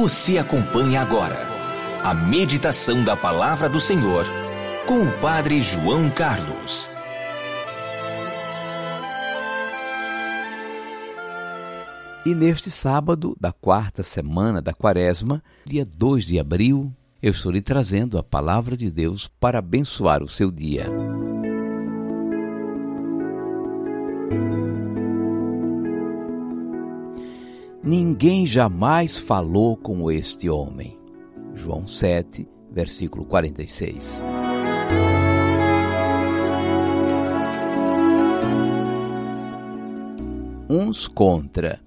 Você acompanha agora a meditação da Palavra do Senhor com o Padre João Carlos. E neste sábado da quarta semana da Quaresma, dia 2 de abril, eu estou lhe trazendo a palavra de Deus para abençoar o seu dia. Ninguém jamais falou com este homem. João 7, versículo 46. Uns contra,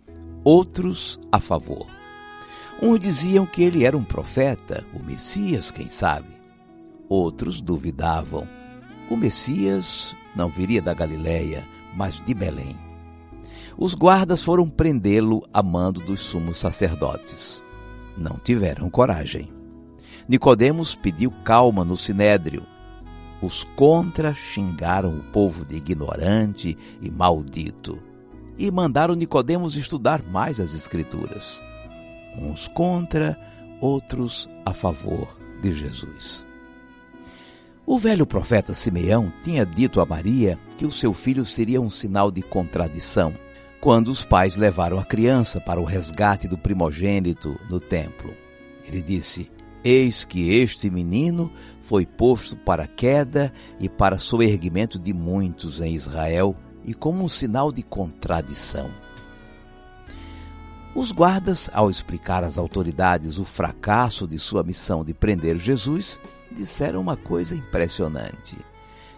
outros a favor. Uns diziam que ele era um profeta, o Messias, quem sabe. Outros duvidavam. O Messias não viria da Galiléia, mas de Belém. Os guardas foram prendê-lo a mando dos sumos sacerdotes. Não tiveram coragem. Nicodemos pediu calma no sinédrio. Os contra xingaram o povo de ignorante e maldito e mandaram Nicodemos estudar mais as escrituras. Uns contra, outros a favor de Jesus. O velho profeta Simeão tinha dito a Maria que o seu filho seria um sinal de contradição quando os pais levaram a criança para o resgate do primogênito no templo. Ele disse: Eis que este menino foi posto para queda e para soerguimento de muitos em Israel, e como um sinal de contradição. Os guardas, ao explicar às autoridades o fracasso de sua missão de prender Jesus, disseram uma coisa impressionante: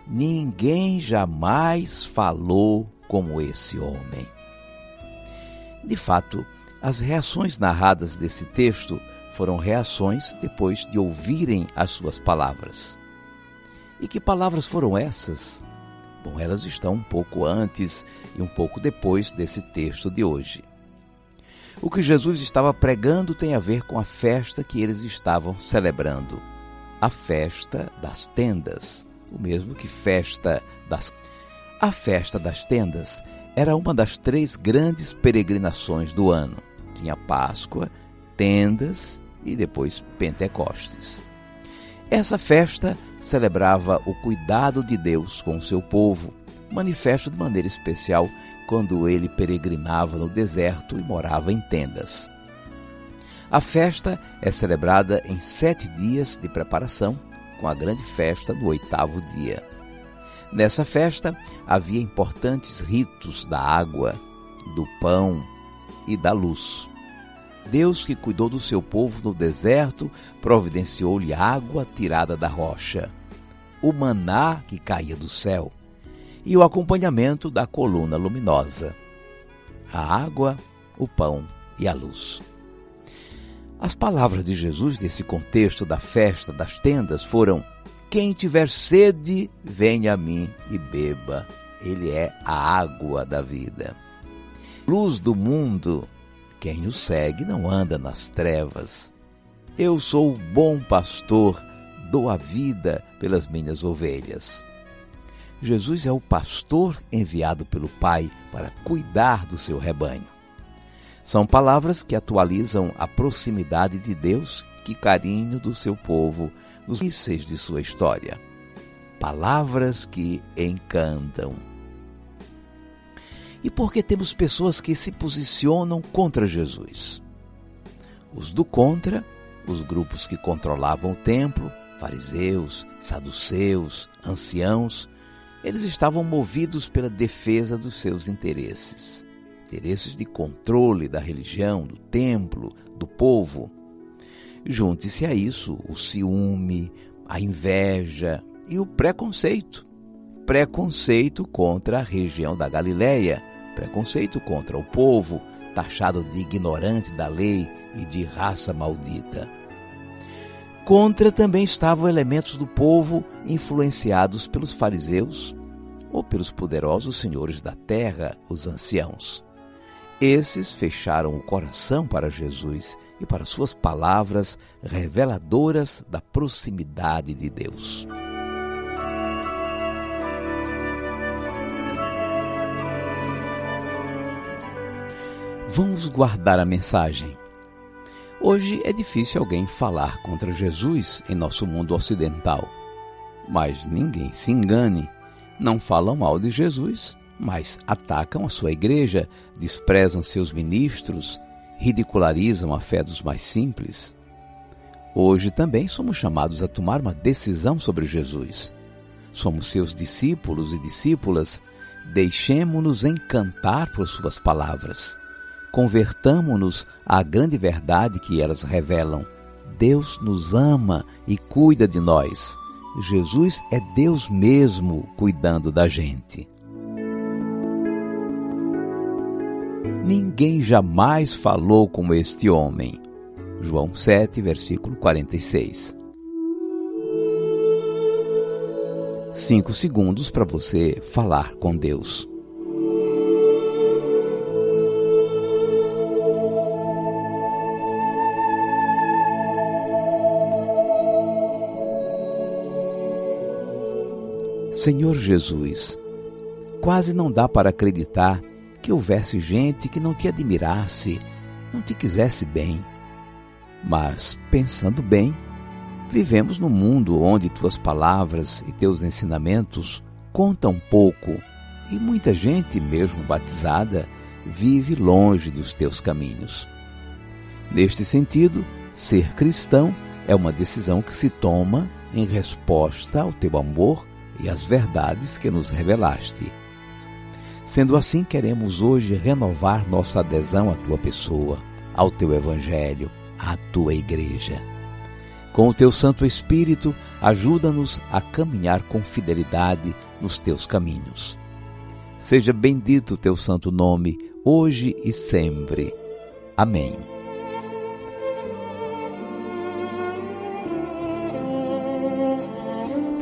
Ninguém jamais falou como esse homem. De fato, as reações narradas desse texto foram reações depois de ouvirem as suas palavras. E que palavras foram essas? Bom, elas estão um pouco antes e um pouco depois desse texto de hoje. O que Jesus estava pregando tem a ver com a festa que eles estavam celebrando, a festa das tendas, o mesmo que festa das A festa das tendas era uma das três grandes peregrinações do ano. Tinha Páscoa, tendas e depois Pentecostes. Essa festa celebrava o cuidado de Deus com o seu povo, manifesto de maneira especial quando ele peregrinava no deserto e morava em tendas. A festa é celebrada em sete dias de preparação, com a grande festa no oitavo dia. Nessa festa havia importantes ritos da água, do pão e da luz. Deus que cuidou do seu povo no deserto, providenciou-lhe água tirada da rocha, o maná que caía do céu e o acompanhamento da coluna luminosa, a água, o pão e a luz. As palavras de Jesus nesse contexto da festa das tendas foram: quem tiver sede, venha a mim e beba. Ele é a água da vida. Luz do mundo, quem o segue não anda nas trevas. Eu sou o bom pastor, dou a vida pelas minhas ovelhas. Jesus é o pastor enviado pelo Pai para cuidar do seu rebanho. São palavras que atualizam a proximidade de Deus que carinho do seu povo nos mísseis de sua história. Palavras que encantam. E por que temos pessoas que se posicionam contra Jesus? Os do contra, os grupos que controlavam o templo, fariseus, saduceus, anciãos, eles estavam movidos pela defesa dos seus interesses interesses de controle da religião, do templo, do povo. Junte-se a isso o ciúme, a inveja e o preconceito. Preconceito contra a região da Galileia, preconceito contra o povo, taxado de ignorante da lei e de raça maldita. Contra também estavam elementos do povo influenciados pelos fariseus ou pelos poderosos senhores da terra, os anciãos. Esses fecharam o coração para Jesus e para suas palavras reveladoras da proximidade de Deus. Vamos guardar a mensagem. Hoje é difícil alguém falar contra Jesus em nosso mundo ocidental. Mas ninguém se engane, não falam mal de Jesus mas atacam a sua igreja, desprezam seus ministros, ridicularizam a fé dos mais simples. Hoje também somos chamados a tomar uma decisão sobre Jesus. Somos seus discípulos e discípulas, deixemo-nos encantar por suas palavras. Convertamo-nos à grande verdade que elas revelam. Deus nos ama e cuida de nós. Jesus é Deus mesmo cuidando da gente. Ninguém jamais falou como este homem. João 7, versículo 46. Cinco segundos para você falar com Deus. Senhor Jesus, quase não dá para acreditar que houvesse gente que não te admirasse, não te quisesse bem. Mas, pensando bem, vivemos num mundo onde tuas palavras e teus ensinamentos contam pouco e muita gente, mesmo batizada, vive longe dos teus caminhos. Neste sentido, ser cristão é uma decisão que se toma em resposta ao teu amor e às verdades que nos revelaste. Sendo assim, queremos hoje renovar nossa adesão à tua pessoa, ao teu evangelho, à tua igreja. Com o teu Santo Espírito, ajuda-nos a caminhar com fidelidade nos teus caminhos. Seja bendito o teu santo nome, hoje e sempre. Amém.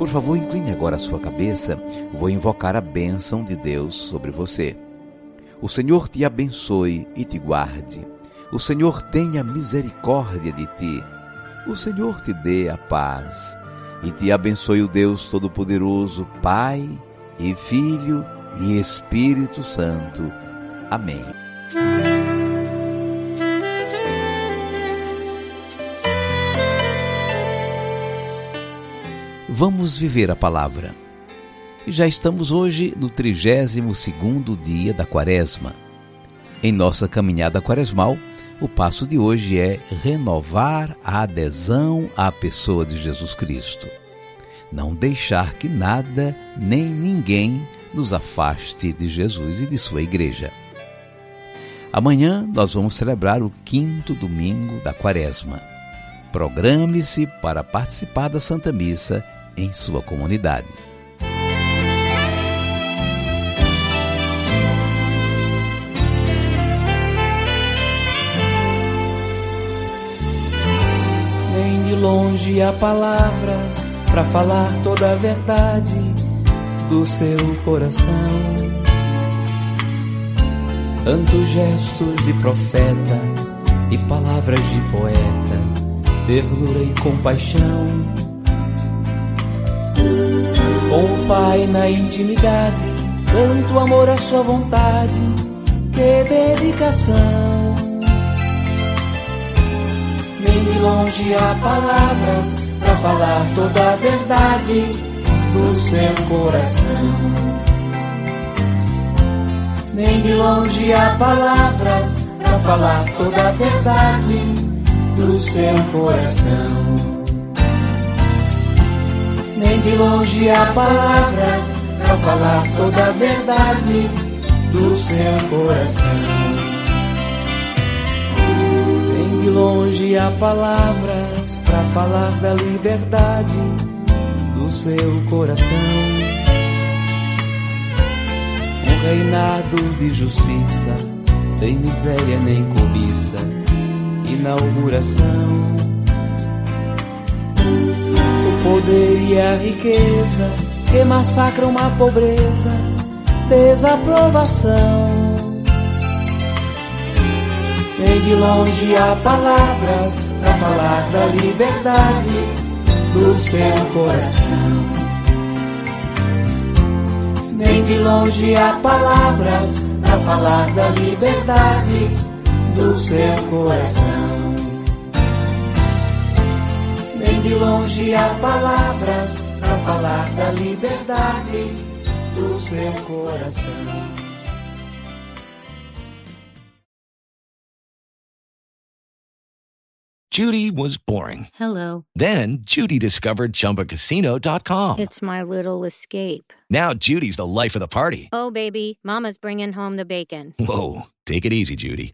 Por favor, incline agora a sua cabeça. Vou invocar a bênção de Deus sobre você. O Senhor te abençoe e te guarde. O Senhor tenha misericórdia de ti. O Senhor te dê a paz. E te abençoe o Deus Todo-Poderoso, Pai e Filho e Espírito Santo. Amém. Vamos viver a palavra. Já estamos hoje no 32º dia da quaresma. Em nossa caminhada quaresmal, o passo de hoje é renovar a adesão à pessoa de Jesus Cristo. Não deixar que nada nem ninguém nos afaste de Jesus e de sua igreja. Amanhã nós vamos celebrar o quinto domingo da quaresma. Programe-se para participar da Santa Missa em sua comunidade. Nem de longe há palavras para falar toda a verdade do seu coração. Tantos gestos de profeta e palavras de poeta, ternura e compaixão com o Pai na intimidade, tanto amor à sua vontade, que dedicação. Nem de longe há palavras para falar toda a verdade do seu coração. Nem de longe há palavras para falar toda a verdade do seu coração. Nem de longe há palavras para falar toda a verdade do seu coração. Nem de longe há palavras para falar da liberdade do seu coração. Um reinado de justiça, sem miséria nem cobiça, inauguração poder e a riqueza que massacram a pobreza, desaprovação. Nem de longe há palavras para falar da liberdade do seu coração. Nem de longe há palavras para falar da liberdade do seu coração. De longe há palavras para falar da liberdade do seu coração. Judy was boring. Hello. Then Judy discovered chumbacasino.com. It's my little escape. Now Judy's the life of the party. Oh, baby, Mama's bringing home the bacon. Whoa. Take it easy, Judy.